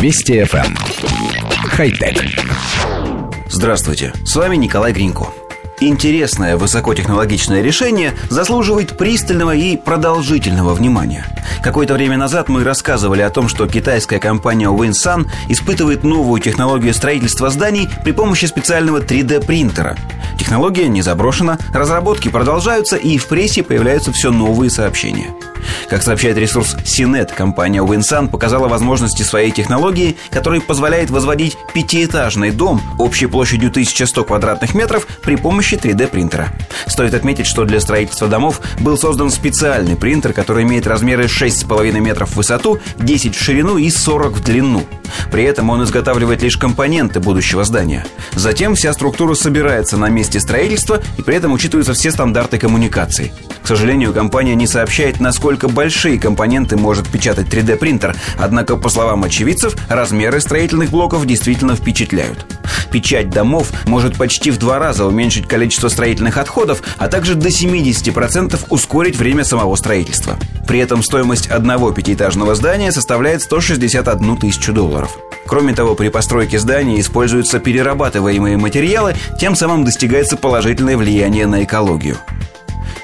Вести FM. Эм. Хай-тек. Здравствуйте, с вами Николай Гринько. Интересное высокотехнологичное решение заслуживает пристального и продолжительного внимания. Какое-то время назад мы рассказывали о том, что китайская компания Winsun испытывает новую технологию строительства зданий при помощи специального 3D-принтера. Технология не заброшена, разработки продолжаются и в прессе появляются все новые сообщения – как сообщает ресурс CNET, компания Winsun показала возможности своей технологии, которая позволяет возводить пятиэтажный дом общей площадью 1100 квадратных метров при помощи 3D-принтера. Стоит отметить, что для строительства домов был создан специальный принтер, который имеет размеры 6,5 метров в высоту, 10 в ширину и 40 в длину. При этом он изготавливает лишь компоненты будущего здания. Затем вся структура собирается на месте строительства и при этом учитываются все стандарты коммуникаций. К сожалению, компания не сообщает, насколько большие компоненты может печатать 3D-принтер, однако, по словам очевидцев, размеры строительных блоков действительно впечатляют. Печать домов может почти в два раза уменьшить количество строительных отходов, а также до 70% ускорить время самого строительства. При этом стоимость одного пятиэтажного здания составляет 161 тысячу долларов. Кроме того, при постройке здания используются перерабатываемые материалы, тем самым достигается положительное влияние на экологию.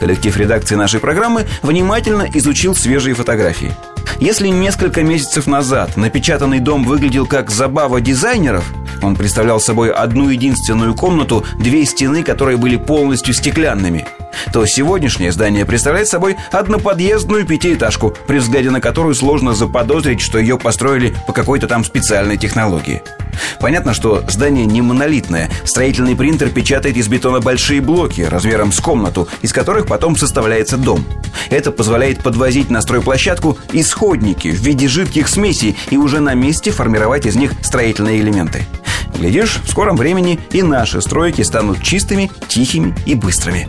Коллектив редакции нашей программы внимательно изучил свежие фотографии. Если несколько месяцев назад напечатанный дом выглядел как забава дизайнеров, он представлял собой одну единственную комнату, две стены, которые были полностью стеклянными – то сегодняшнее здание представляет собой одноподъездную пятиэтажку, при взгляде на которую сложно заподозрить, что ее построили по какой-то там специальной технологии. Понятно, что здание не монолитное. Строительный принтер печатает из бетона большие блоки размером с комнату, из которых потом составляется дом. Это позволяет подвозить на стройплощадку исходники в виде жидких смесей и уже на месте формировать из них строительные элементы. Глядишь, в скором времени и наши стройки станут чистыми, тихими и быстрыми.